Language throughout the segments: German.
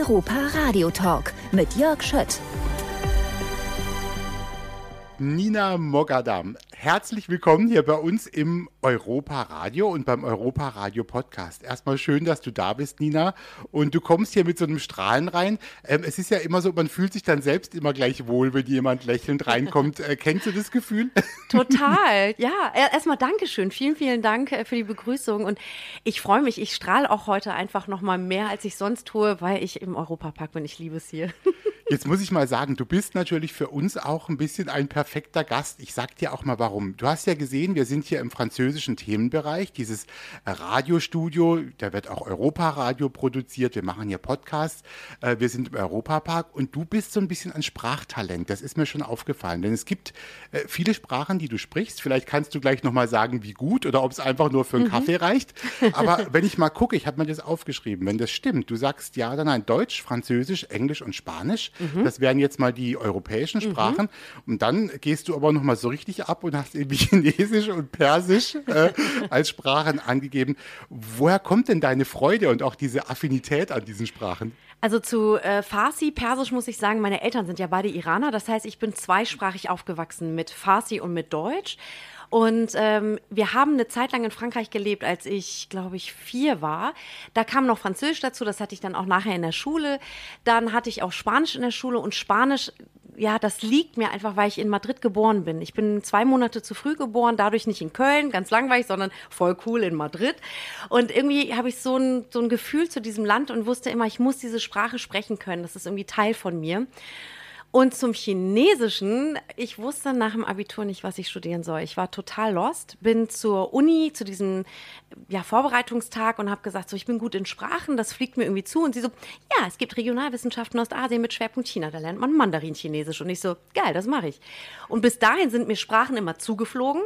Europa Radio Talk mit Jörg Schött. Nina Mogadam. Herzlich willkommen hier bei uns im Europa Radio und beim Europa Radio Podcast. Erstmal schön, dass du da bist, Nina. Und du kommst hier mit so einem Strahlen rein. Ähm, es ist ja immer so, man fühlt sich dann selbst immer gleich wohl, wenn jemand lächelnd reinkommt. Äh, kennst du das Gefühl? Total, ja. Erstmal Dankeschön. Vielen, vielen Dank äh, für die Begrüßung. Und ich freue mich, ich strahle auch heute einfach nochmal mehr, als ich sonst tue, weil ich im Europapark bin. Ich liebe es hier. Jetzt muss ich mal sagen, du bist natürlich für uns auch ein bisschen ein perfekter Gast. Ich sag dir auch mal warum. Du hast ja gesehen, wir sind hier im französischen Themenbereich, dieses Radiostudio, da wird auch Europaradio produziert, wir machen hier Podcasts, äh, wir sind im Europapark und du bist so ein bisschen ein Sprachtalent. Das ist mir schon aufgefallen, denn es gibt äh, viele Sprachen, die du sprichst. Vielleicht kannst du gleich nochmal sagen, wie gut oder ob es einfach nur für einen mhm. Kaffee reicht. Aber wenn ich mal gucke, ich habe mir das aufgeschrieben, wenn das stimmt, du sagst ja oder nein, Deutsch, Französisch, Englisch und Spanisch. Mhm. Das wären jetzt mal die europäischen mhm. Sprachen. Mhm. Und dann gehst du aber nochmal so richtig ab und hast eben Chinesisch und Persisch äh, als Sprachen angegeben. Woher kommt denn deine Freude und auch diese Affinität an diesen Sprachen? Also zu äh, Farsi, Persisch muss ich sagen, meine Eltern sind ja beide Iraner. Das heißt, ich bin zweisprachig aufgewachsen mit Farsi und mit Deutsch. Und ähm, wir haben eine Zeit lang in Frankreich gelebt, als ich, glaube ich, vier war. Da kam noch Französisch dazu, das hatte ich dann auch nachher in der Schule. Dann hatte ich auch Spanisch in der Schule und Spanisch ja, das liegt mir einfach, weil ich in Madrid geboren bin. Ich bin zwei Monate zu früh geboren, dadurch nicht in Köln, ganz langweilig, sondern voll cool in Madrid. Und irgendwie habe ich so ein, so ein Gefühl zu diesem Land und wusste immer, ich muss diese Sprache sprechen können. Das ist irgendwie Teil von mir. Und zum Chinesischen, ich wusste nach dem Abitur nicht, was ich studieren soll. Ich war total lost, bin zur Uni, zu diesem ja, Vorbereitungstag und habe gesagt, so, ich bin gut in Sprachen, das fliegt mir irgendwie zu. Und sie so, ja, es gibt Regionalwissenschaften Ostasien mit Schwerpunkt China, da lernt man Mandarin-Chinesisch. Und ich so, geil, das mache ich. Und bis dahin sind mir Sprachen immer zugeflogen.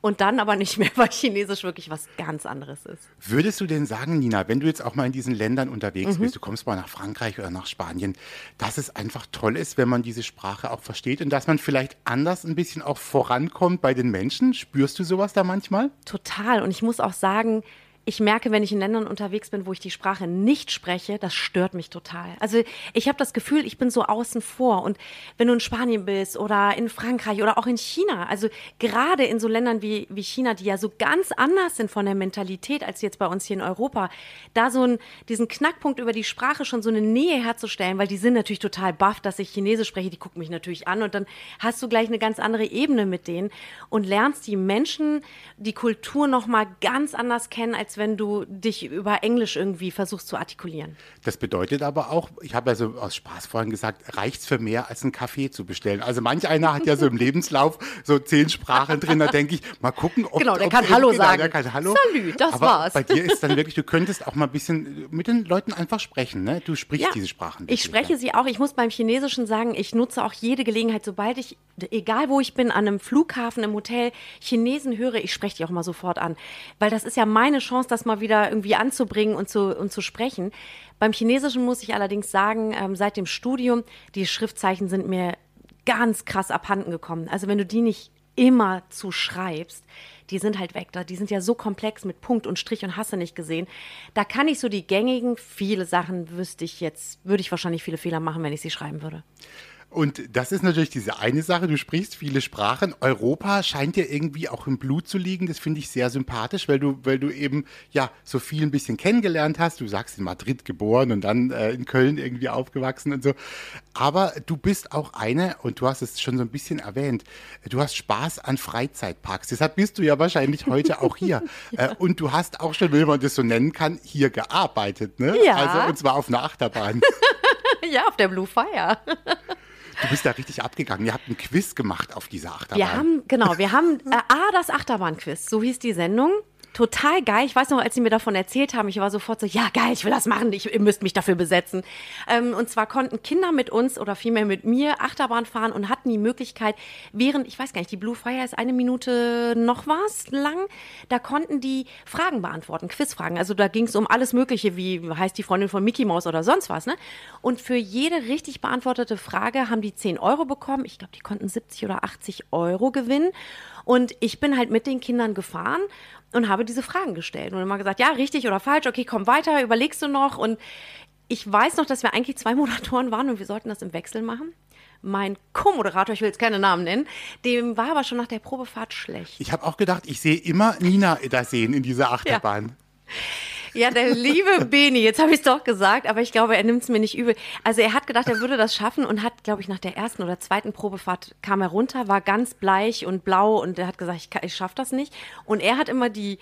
Und dann aber nicht mehr, weil Chinesisch wirklich was ganz anderes ist. Würdest du denn sagen, Nina, wenn du jetzt auch mal in diesen Ländern unterwegs mhm. bist, du kommst mal nach Frankreich oder nach Spanien, dass es einfach toll ist, wenn man diese Sprache auch versteht und dass man vielleicht anders ein bisschen auch vorankommt bei den Menschen? Spürst du sowas da manchmal? Total. Und ich muss auch sagen, ich merke, wenn ich in Ländern unterwegs bin, wo ich die Sprache nicht spreche, das stört mich total. Also ich habe das Gefühl, ich bin so außen vor. Und wenn du in Spanien bist oder in Frankreich oder auch in China, also gerade in so Ländern wie, wie China, die ja so ganz anders sind von der Mentalität als jetzt bei uns hier in Europa, da so ein, diesen Knackpunkt über die Sprache schon so eine Nähe herzustellen, weil die sind natürlich total baff, dass ich Chinesisch spreche, die gucken mich natürlich an und dann hast du gleich eine ganz andere Ebene mit denen und lernst die Menschen, die Kultur nochmal ganz anders kennen, als wenn du dich über Englisch irgendwie versuchst zu artikulieren. Das bedeutet aber auch, ich habe ja so aus Spaß vorhin gesagt, reicht es für mehr als einen Kaffee zu bestellen. Also manch einer hat ja so im Lebenslauf so zehn Sprachen drin, da denke ich, mal gucken, ob Genau, der ob, kann Hallo genau, sagen. Der kann Hallo. Salü, das aber war's. Bei dir ist dann wirklich, du könntest auch mal ein bisschen mit den Leuten einfach sprechen, ne? Du sprichst ja, diese Sprachen. Ich spreche ja. sie auch. Ich muss beim Chinesischen sagen, ich nutze auch jede Gelegenheit, sobald ich, egal wo ich bin, an einem Flughafen, im Hotel, Chinesen höre, ich spreche die auch mal sofort an. Weil das ist ja meine Chance, das mal wieder irgendwie anzubringen und zu, und zu sprechen. Beim Chinesischen muss ich allerdings sagen, ähm, seit dem Studium, die Schriftzeichen sind mir ganz krass abhanden gekommen. Also wenn du die nicht immer zu schreibst, die sind halt weg. Die sind ja so komplex mit Punkt und Strich und Hasse nicht gesehen. Da kann ich so die gängigen, viele Sachen wüsste ich jetzt, würde ich wahrscheinlich viele Fehler machen, wenn ich sie schreiben würde. Und das ist natürlich diese eine Sache, du sprichst viele Sprachen. Europa scheint dir irgendwie auch im Blut zu liegen. Das finde ich sehr sympathisch, weil du, weil du eben ja so viel ein bisschen kennengelernt hast. Du sagst in Madrid geboren und dann äh, in Köln irgendwie aufgewachsen und so. Aber du bist auch eine, und du hast es schon so ein bisschen erwähnt, du hast Spaß an Freizeitparks. Deshalb bist du ja wahrscheinlich heute auch hier. ja. äh, und du hast auch schon, wenn man das so nennen kann, hier gearbeitet, ne? Ja. Also, und zwar auf einer Achterbahn. ja, auf der Blue Fire. Du bist da richtig abgegangen. Ihr habt ein Quiz gemacht auf dieser Achterbahn. Wir haben, genau, wir haben äh, A, das Achterbahnquiz, so hieß die Sendung total geil. Ich weiß noch, als sie mir davon erzählt haben, ich war sofort so, ja geil, ich will das machen, ich, ihr müsst mich dafür besetzen. Ähm, und zwar konnten Kinder mit uns oder vielmehr mit mir Achterbahn fahren und hatten die Möglichkeit, während, ich weiß gar nicht, die Blue Fire ist eine Minute noch was lang, da konnten die Fragen beantworten, Quizfragen. Also da ging es um alles Mögliche, wie heißt die Freundin von Mickey Mouse oder sonst was. Ne? Und für jede richtig beantwortete Frage haben die 10 Euro bekommen. Ich glaube, die konnten 70 oder 80 Euro gewinnen. Und ich bin halt mit den Kindern gefahren und habe diese Fragen gestellt und immer gesagt, ja, richtig oder falsch, okay, komm weiter, überlegst du noch und ich weiß noch, dass wir eigentlich zwei Moderatoren waren und wir sollten das im Wechsel machen. Mein Co-Moderator, ich will jetzt keine Namen nennen, dem war aber schon nach der Probefahrt schlecht. Ich habe auch gedacht, ich sehe immer Nina da sehen in dieser Achterbahn. Ja, der liebe Beni, jetzt habe ich es doch gesagt, aber ich glaube, er nimmt es mir nicht übel. Also er hat gedacht, er würde das schaffen und hat, glaube ich, nach der ersten oder zweiten Probefahrt kam er runter, war ganz bleich und blau und er hat gesagt, ich, ich schaffe das nicht. Und er hat immer die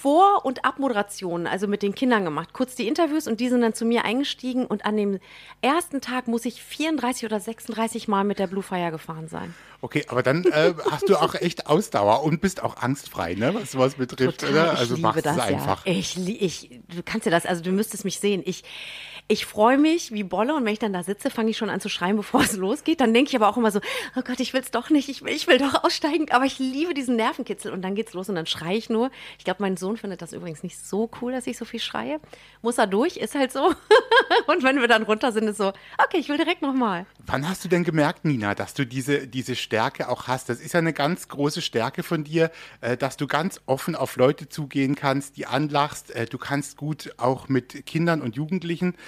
vor- und Abmoderationen, also mit den Kindern gemacht. Kurz die Interviews und die sind dann zu mir eingestiegen und an dem ersten Tag muss ich 34 oder 36 Mal mit der Blue Fire gefahren sein. Okay, aber dann äh, hast du auch echt Ausdauer und bist auch angstfrei, ne, was sowas betrifft, Total, oder? ich Also liebe machst das es einfach. Ja. Ich, ich, du kannst ja das, also du müsstest mich sehen. Ich, ich freue mich wie Bolle und wenn ich dann da sitze, fange ich schon an zu schreien, bevor es losgeht. Dann denke ich aber auch immer so, oh Gott, ich will es doch nicht, ich will, ich will doch aussteigen, aber ich liebe diesen Nervenkitzel und dann geht's los und dann schreie ich nur. Ich glaube, mein Sohn findet das übrigens nicht so cool, dass ich so viel schreie. Muss er durch, ist halt so. und wenn wir dann runter sind, ist so, okay, ich will direkt nochmal. Wann hast du denn gemerkt, Nina, dass du diese, diese Stärke auch hast? Das ist ja eine ganz große Stärke von dir, äh, dass du ganz offen auf Leute zugehen kannst, die anlachst. Äh, du kannst gut auch mit Kindern und Jugendlichen.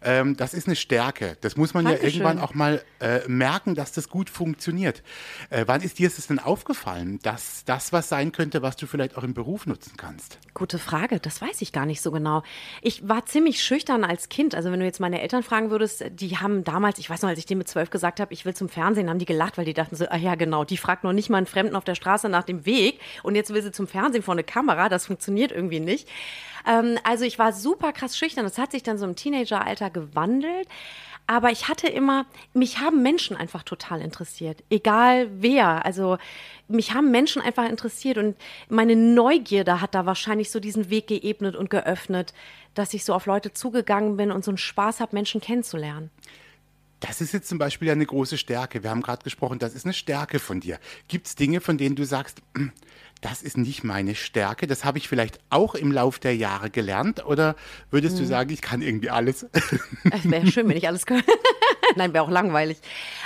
Ähm, das ist eine Stärke. Das muss man Dankeschön. ja irgendwann auch mal äh, merken, dass das gut funktioniert. Äh, wann ist dir es denn aufgefallen, dass das was sein könnte, was du vielleicht auch im Beruf nutzen kannst? Gute Frage, das weiß ich gar nicht so genau. Ich war ziemlich schüchtern als Kind. Also wenn du jetzt meine Eltern fragen würdest, die haben damals, ich weiß noch, als ich denen mit zwölf gesagt habe, ich will zum Fernsehen, haben die gelacht, weil die dachten so, ah ja genau, die fragt noch nicht mal einen Fremden auf der Straße nach dem Weg und jetzt will sie zum Fernsehen vor eine Kamera, das funktioniert irgendwie nicht. Ähm, also ich war super krass schüchtern. Das hat sich dann so im Teenageralter gewandelt. Aber ich hatte immer, mich haben Menschen einfach total interessiert. Egal wer. Also mich haben Menschen einfach interessiert und meine Neugierde hat da wahrscheinlich so diesen Weg geebnet und geöffnet, dass ich so auf Leute zugegangen bin und so einen Spaß habe, Menschen kennenzulernen. Das ist jetzt zum Beispiel eine große Stärke. Wir haben gerade gesprochen, das ist eine Stärke von dir. Gibt es Dinge, von denen du sagst, "Mm, das ist nicht meine Stärke, das habe ich vielleicht auch im Lauf der Jahre gelernt? Oder würdest du sagen, ich kann irgendwie alles? Es wäre schön, wenn ich alles könnte. Nein, wäre auch langweilig.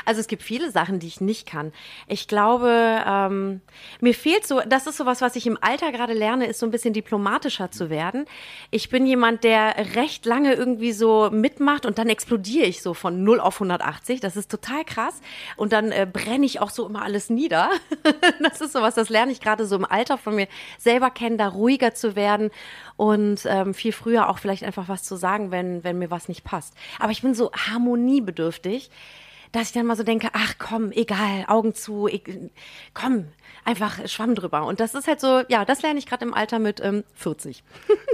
Also es gibt viele Sachen, die ich nicht kann. Ich glaube, ähm, mir fehlt so, das ist sowas, was ich im Alter gerade lerne, ist so ein bisschen diplomatischer zu werden. Ich bin jemand, der recht lange irgendwie so mitmacht und dann explodiere ich so von 0 auf 180. Das ist total krass. Und dann äh, brenne ich auch so immer alles nieder. das ist sowas, das lerne ich gerade so im Alter von mir selber kennen, da ruhiger zu werden und ähm, viel früher auch vielleicht einfach was zu sagen, wenn, wenn mir was nicht passt. Aber ich bin so harmoniebedürftig, dass ich dann mal so denke, ach komm, egal, Augen zu, ich, komm, einfach Schwamm drüber. Und das ist halt so, ja, das lerne ich gerade im Alter mit ähm, 40.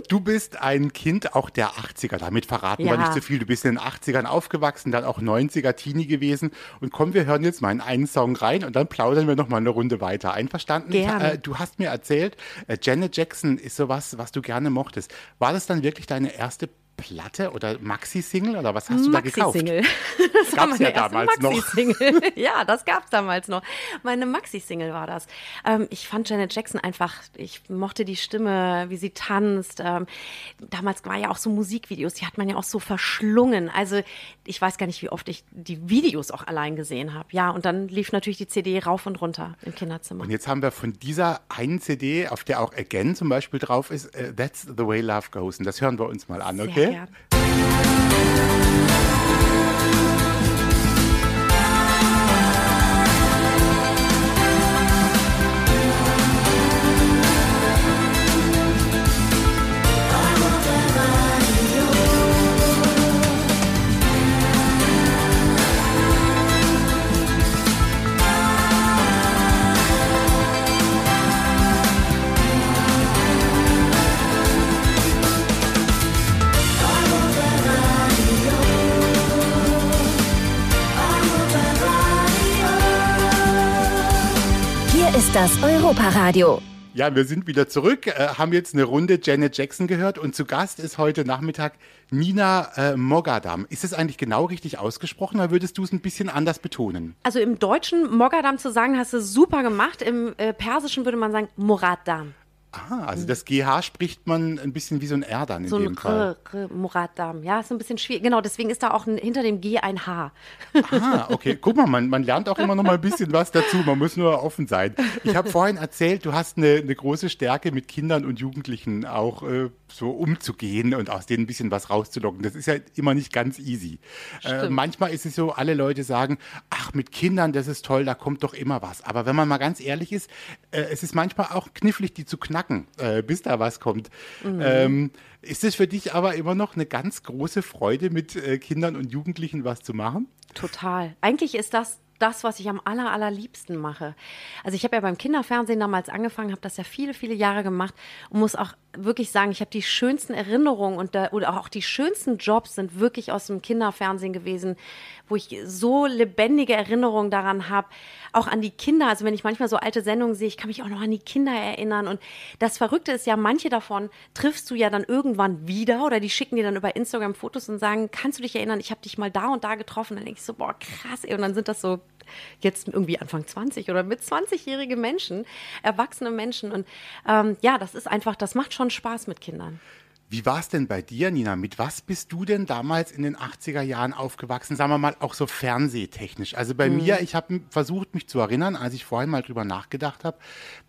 Du bist ein Kind auch der 80er, damit verraten wir Ja. nicht so viel. Du bist in den 80ern aufgewachsen, dann auch 90er Teenie gewesen. Und komm, wir hören jetzt mal in einen Song rein und dann plaudern wir noch mal eine Runde weiter. Einverstanden? Gerne. Äh, du hast mir erzählt, äh, Janet Jackson ist sowas, was du gerne mochtest. War das dann wirklich deine erste Platte oder Maxi-Single oder was hast du da gekauft? Maxi-Single. Das Gab's meine ja damals noch. Maxi-Single. ja, das gab's damals noch. Meine Maxi-Single war das. Ähm, ich fand Janet Jackson einfach, ich mochte die Stimme, wie sie tanzt. Ähm, damals war ja auch so Musikvideos, die hat man ja auch so verschlungen. Also ich weiß gar nicht, wie oft ich die Videos auch allein gesehen habe. Ja, und dann lief natürlich die CD rauf und runter im Kinderzimmer. Und jetzt haben wir von dieser einen CD, auf der auch Again zum Beispiel drauf ist, äh, That's the Way Love Goes. Und das hören wir uns mal an, Sehr okay? gern. Europaradio. Ja, wir sind wieder zurück, äh, haben jetzt eine Runde Janet Jackson gehört und zu Gast ist heute Nachmittag Nina äh, Mogadam. Ist es eigentlich genau richtig ausgesprochen oder würdest du es ein bisschen anders betonen? Also im Deutschen Mogadam zu sagen, hast du super gemacht. Im äh, Persischen würde man sagen Moradam. Aha, also das GH spricht man ein bisschen wie so ein R dann in So dem ein Fall. R, R, Muradam. Ja, ist ein bisschen schwierig. Genau, deswegen ist da auch ein, hinter dem G ein H. Ah, okay. Guck mal, man, man lernt auch immer noch mal ein bisschen was dazu. Man muss nur offen sein. Ich habe vorhin erzählt, du hast eine, eine große Stärke, mit Kindern und Jugendlichen auch äh, so umzugehen und aus denen ein bisschen was rauszulocken. Das ist ja immer nicht ganz easy. Äh, manchmal ist es so, alle Leute sagen, ach, mit Kindern, das ist toll, da kommt doch immer was. Aber wenn man mal ganz ehrlich ist, äh, es ist manchmal auch knifflig, die zu knacken, äh, bis da was kommt. Ähm, ist es für dich aber immer noch eine ganz große Freude, mit äh, Kindern und Jugendlichen was zu machen? Total. Eigentlich ist das das, was ich am aller, allerliebsten mache. Also ich habe ja beim Kinderfernsehen damals angefangen, habe das ja viele, viele Jahre gemacht und muss auch wirklich sagen, ich habe die schönsten Erinnerungen und da, oder auch die schönsten Jobs sind wirklich aus dem Kinderfernsehen gewesen, wo ich so lebendige Erinnerungen daran habe, auch an die Kinder. Also wenn ich manchmal so alte Sendungen sehe, ich kann mich auch noch an die Kinder erinnern. Und das Verrückte ist ja, manche davon triffst du ja dann irgendwann wieder oder die schicken dir dann über Instagram Fotos und sagen, kannst du dich erinnern, ich habe dich mal da und da getroffen. Dann denke ich so, boah, krass. Ey. Und dann sind das so jetzt irgendwie Anfang 20 oder mit 20-jährige Menschen, erwachsene Menschen. Und ähm, ja, das ist einfach, das macht schon Spaß mit Kindern. Wie war es denn bei dir, Nina? Mit was bist du denn damals in den 80er Jahren aufgewachsen? Sagen wir mal auch so fernsehtechnisch. Also bei mir, ich habe versucht, mich zu erinnern, als ich vorhin mal drüber nachgedacht habe.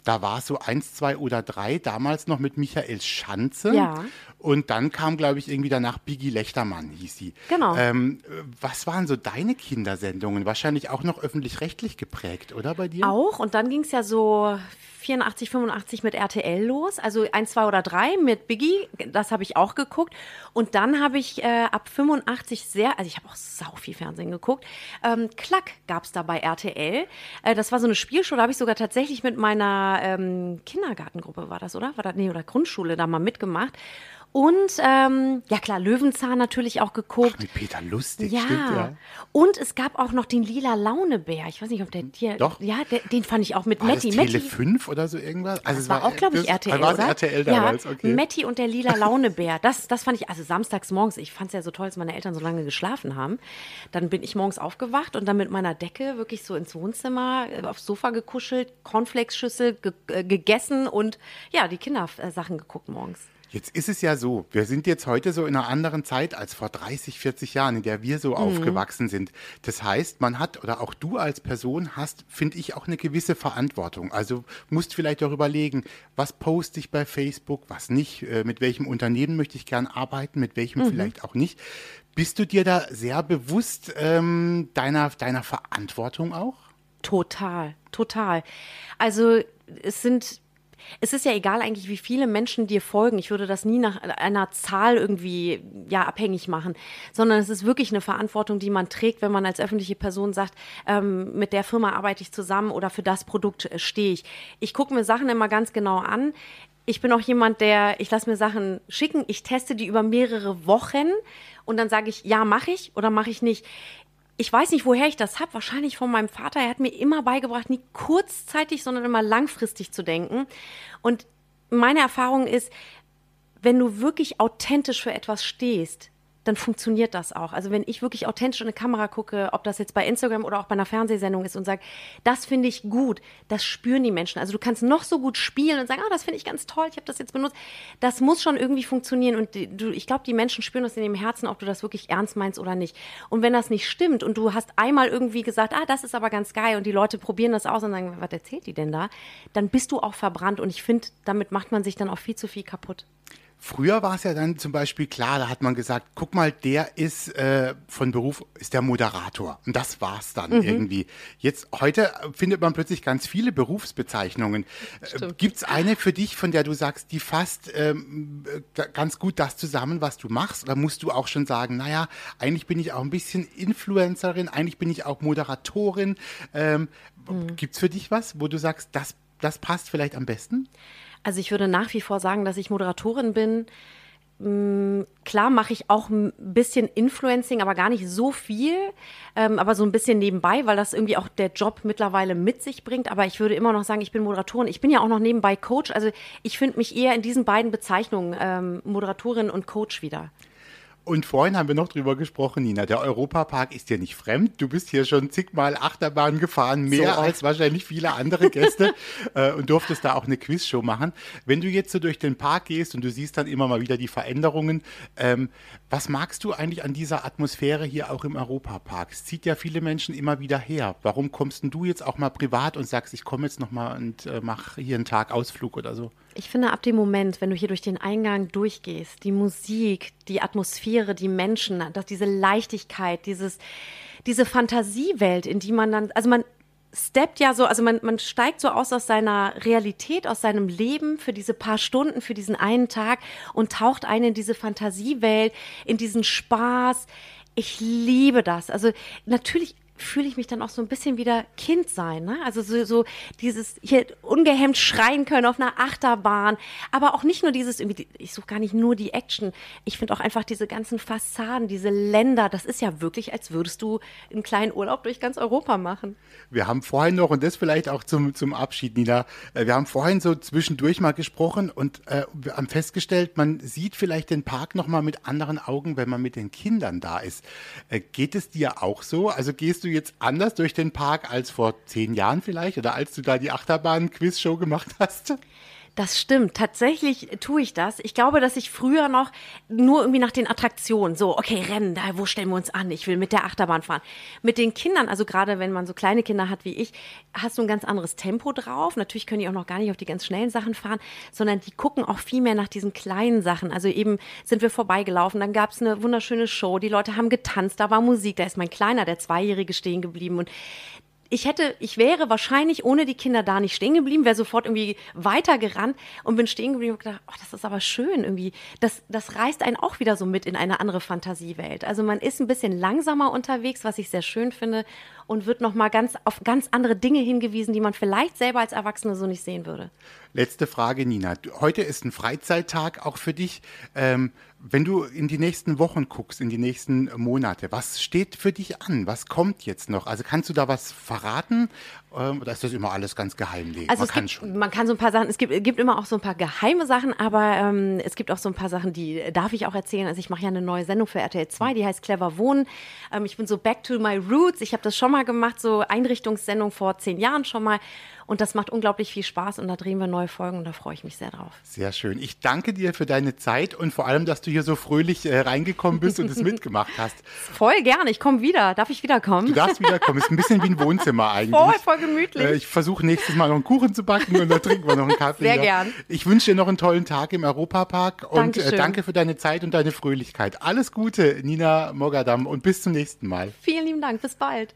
Da war es so eins, zwei oder drei, damals noch mit Michael Schanze. Ja. Und dann kam, glaube ich, irgendwie danach Biggie Lechtermann, hieß sie. Genau. Ähm, was waren so deine Kindersendungen? Wahrscheinlich auch noch öffentlich-rechtlich geprägt, oder bei dir? Auch. Und dann ging es ja so 84, 85 mit RTL los. Also 1, 2 oder 3 mit Biggie. Das habe ich auch geguckt. Und dann habe ich äh, ab 85 sehr, also ich habe auch sau viel Fernsehen geguckt. Ähm, Klack gab es da bei RTL. Äh, das war so eine Spielshow. Da habe ich sogar tatsächlich mit meiner ähm, Kindergartengruppe, war das, oder? War das, nee, oder Grundschule da mal mitgemacht. Und ähm, ja klar, Löwenzahn natürlich auch geguckt. Mit Peter Lustig, Ja. stimmt, ja. Und es gab auch noch den lila Launebär. Ich weiß nicht, ob der dir. Doch. Ja, der, den fand ich auch mit War Metti. das Tele 5 oder so irgendwas? Also Das es war auch, glaube ich, das- RTL. War oder? RTL damals, ja, okay. Metti und der lila Launebär. Das, das fand ich, also samstags morgens, ich fand es ja so toll, dass meine Eltern so lange geschlafen haben. Dann bin ich morgens aufgewacht und dann mit meiner Decke wirklich so ins Wohnzimmer, äh, aufs Sofa gekuschelt, Cornflakes-Schüssel ge äh, gegessen und ja, die Kindersachen geguckt morgens. Jetzt ist es ja so, wir sind jetzt heute so in einer anderen Zeit als vor 30, 40 Jahren, in der wir so Mhm. aufgewachsen sind. Das heißt, man hat, oder auch du als Person hast, finde ich, auch eine gewisse Verantwortung. Also musst vielleicht auch überlegen, was poste ich bei Facebook, was nicht, äh, mit welchem Unternehmen möchte ich gern arbeiten, mit welchem Mhm. vielleicht auch nicht. Bist du dir da sehr bewusst ähm, deiner, deiner Verantwortung auch? Total, total. Also es sind, es ist ja egal eigentlich, wie viele Menschen dir folgen. Ich würde das nie nach einer Zahl irgendwie ja abhängig machen, sondern es ist wirklich eine Verantwortung, die man trägt, wenn man als öffentliche Person sagt, ähm, mit der Firma arbeite ich zusammen oder für das Produkt äh, stehe ich. Ich gucke mir Sachen immer ganz genau an. Ich bin auch jemand, der, ich lasse mir Sachen schicken, ich teste die über mehrere Wochen und dann sage ich, ja, mache ich oder mache ich nicht ich weiß nicht, woher ich das habe. Wahrscheinlich von meinem Vater. Er hat mir immer beigebracht, nie kurzzeitig, sondern immer langfristig zu denken. Und meine Erfahrung ist, wenn du wirklich authentisch für etwas stehst, dann funktioniert das auch. Also wenn ich wirklich authentisch in eine Kamera gucke, ob das jetzt bei Instagram oder auch bei einer Fernsehsendung ist und sage, das finde ich gut, das spüren die Menschen. Also du kannst noch so gut spielen und sagen, ah, das finde ich ganz toll, ich habe das jetzt benutzt. Das muss schon irgendwie funktionieren und die, du, ich glaube, die Menschen spüren das in dem Herzen, ob du das wirklich ernst meinst oder nicht. Und wenn das nicht stimmt und du hast einmal irgendwie gesagt, ah, das ist aber ganz geil und die Leute probieren das aus und sagen, was erzählt die denn da? Dann bist du auch verbrannt und ich finde, damit macht man sich dann auch viel zu viel kaputt. Früher war es ja dann zum Beispiel klar, da hat man gesagt, guck mal, der ist äh, von Beruf, ist der Moderator. Und das war's dann irgendwie. Jetzt, heute findet man plötzlich ganz viele Berufsbezeichnungen. Äh, gibt's eine für dich, von der du sagst, die fasst ähm, äh, ganz gut das zusammen, was du machst? Oder musst du auch schon sagen, naja, eigentlich bin ich auch ein bisschen Influencerin, eigentlich bin ich auch Moderatorin. Ähm, Gibt's für dich was, wo du sagst, das, das passt vielleicht am besten? Also ich würde nach wie vor sagen, dass ich Moderatorin bin. Mm, Klar mache ich auch ein bisschen Influencing, aber gar nicht so viel, ähm, aber so ein bisschen nebenbei, weil das irgendwie auch der Job mittlerweile mit sich bringt. Aber ich würde immer noch sagen, ich bin Moderatorin. Ich bin ja auch noch nebenbei Coach. Also ich finde mich eher in diesen beiden Bezeichnungen, ähm, Moderatorin und Coach wieder. Und vorhin haben wir noch drüber gesprochen, Nina. Der Europapark ist dir nicht fremd. Du bist hier schon zigmal Achterbahn gefahren, mehr so als wahrscheinlich viele andere Gäste äh, und durftest da auch eine Quizshow machen. Wenn du jetzt so durch den Park gehst und du siehst dann immer mal wieder die Veränderungen, ähm, was magst du eigentlich an dieser Atmosphäre hier auch im Europapark? Es zieht ja viele Menschen immer wieder her. Warum kommst du jetzt auch mal privat und sagst, ich komme jetzt noch mal und äh, mache hier einen Tag Ausflug oder so? Ich finde, ab dem Moment, wenn du hier durch den Eingang durchgehst, die Musik, die Atmosphäre, die Menschen, dass diese Leichtigkeit, dieses, diese Fantasiewelt, in die man dann, also man steppt ja so, also man, man steigt so aus aus seiner Realität, aus seinem Leben für diese paar Stunden, für diesen einen Tag und taucht ein in diese Fantasiewelt, in diesen Spaß. Ich liebe das. Also natürlich fühle ich mich dann auch so ein bisschen wieder Kind sein. Ne? Also so, so dieses hier ungehemmt schreien können auf einer Achterbahn, aber auch nicht nur dieses irgendwie, ich suche gar nicht nur die Action. Ich finde auch einfach diese ganzen Fassaden, diese Länder, das ist ja wirklich, als würdest du einen kleinen Urlaub durch ganz Europa machen. Wir haben vorhin noch, und das vielleicht auch zum, zum Abschied, Nina, äh, wir haben vorhin so zwischendurch mal gesprochen und äh, haben festgestellt, man sieht vielleicht den Park nochmal mit anderen Augen, wenn man mit den Kindern da ist. Äh, geht es dir auch so? Also gehst du jetzt anders durch den Park als vor zehn Jahren vielleicht oder als du da die Achterbahn-Quiz-Show gemacht hast? Das stimmt. Tatsächlich tue ich das. Ich glaube, dass ich früher noch nur irgendwie nach den Attraktionen, so, okay, Rennen, da, wo stellen wir uns an? Ich will mit der Achterbahn fahren. Mit den Kindern, also gerade wenn man so kleine Kinder hat wie ich, hast du ein ganz anderes Tempo drauf. Natürlich können die auch noch gar nicht auf die ganz schnellen Sachen fahren, sondern die gucken auch viel mehr nach diesen kleinen Sachen. Also eben sind wir vorbeigelaufen, dann gab es eine wunderschöne Show, die Leute haben getanzt, da war Musik, da ist mein Kleiner, der Zweijährige stehen geblieben und ich hätte, ich wäre wahrscheinlich ohne die Kinder da nicht stehen geblieben, wäre sofort irgendwie weitergerannt und bin stehen geblieben und gedacht, oh, das ist aber schön irgendwie. Das, das reißt einen auch wieder so mit in eine andere Fantasiewelt. Also man ist ein bisschen langsamer unterwegs, was ich sehr schön finde und wird nochmal ganz auf ganz andere Dinge hingewiesen, die man vielleicht selber als Erwachsene so nicht sehen würde. Letzte Frage, Nina. Heute ist ein Freizeittag auch für dich. Ähm, wenn du in die nächsten Wochen guckst, in die nächsten Monate, was steht für dich an? Was kommt jetzt noch? Also kannst du da was verraten? Ähm, oder ist das immer alles ganz geheim? Also man kann gibt, schon. Man kann so ein paar Sachen, es gibt, gibt immer auch so ein paar geheime Sachen, aber ähm, es gibt auch so ein paar Sachen, die darf ich auch erzählen. Also ich mache ja eine neue Sendung für RTL 2, die heißt Clever Wohnen. Ähm, ich bin so back to my roots. Ich habe das schon mal gemacht, so Einrichtungssendung vor zehn Jahren schon mal. Und das macht unglaublich viel Spaß und da drehen wir neue Folgen und da freue ich mich sehr drauf. Sehr schön. Ich danke dir für deine Zeit und vor allem, dass du hier so fröhlich äh, reingekommen bist und es mitgemacht hast. Voll gerne. Ich komme wieder. Darf ich wiederkommen? Du darfst wiederkommen. Ist ein bisschen wie ein Wohnzimmer eigentlich. Voll, voll gemütlich. Äh, ich versuche nächstes Mal noch einen Kuchen zu backen und dann trinken wir noch einen Kaffee. Sehr gern. Ich wünsche dir noch einen tollen Tag im Europapark und äh, danke für deine Zeit und deine Fröhlichkeit. Alles Gute, Nina Mogadam und bis zum nächsten Mal. Vielen lieben Dank. Bis bald.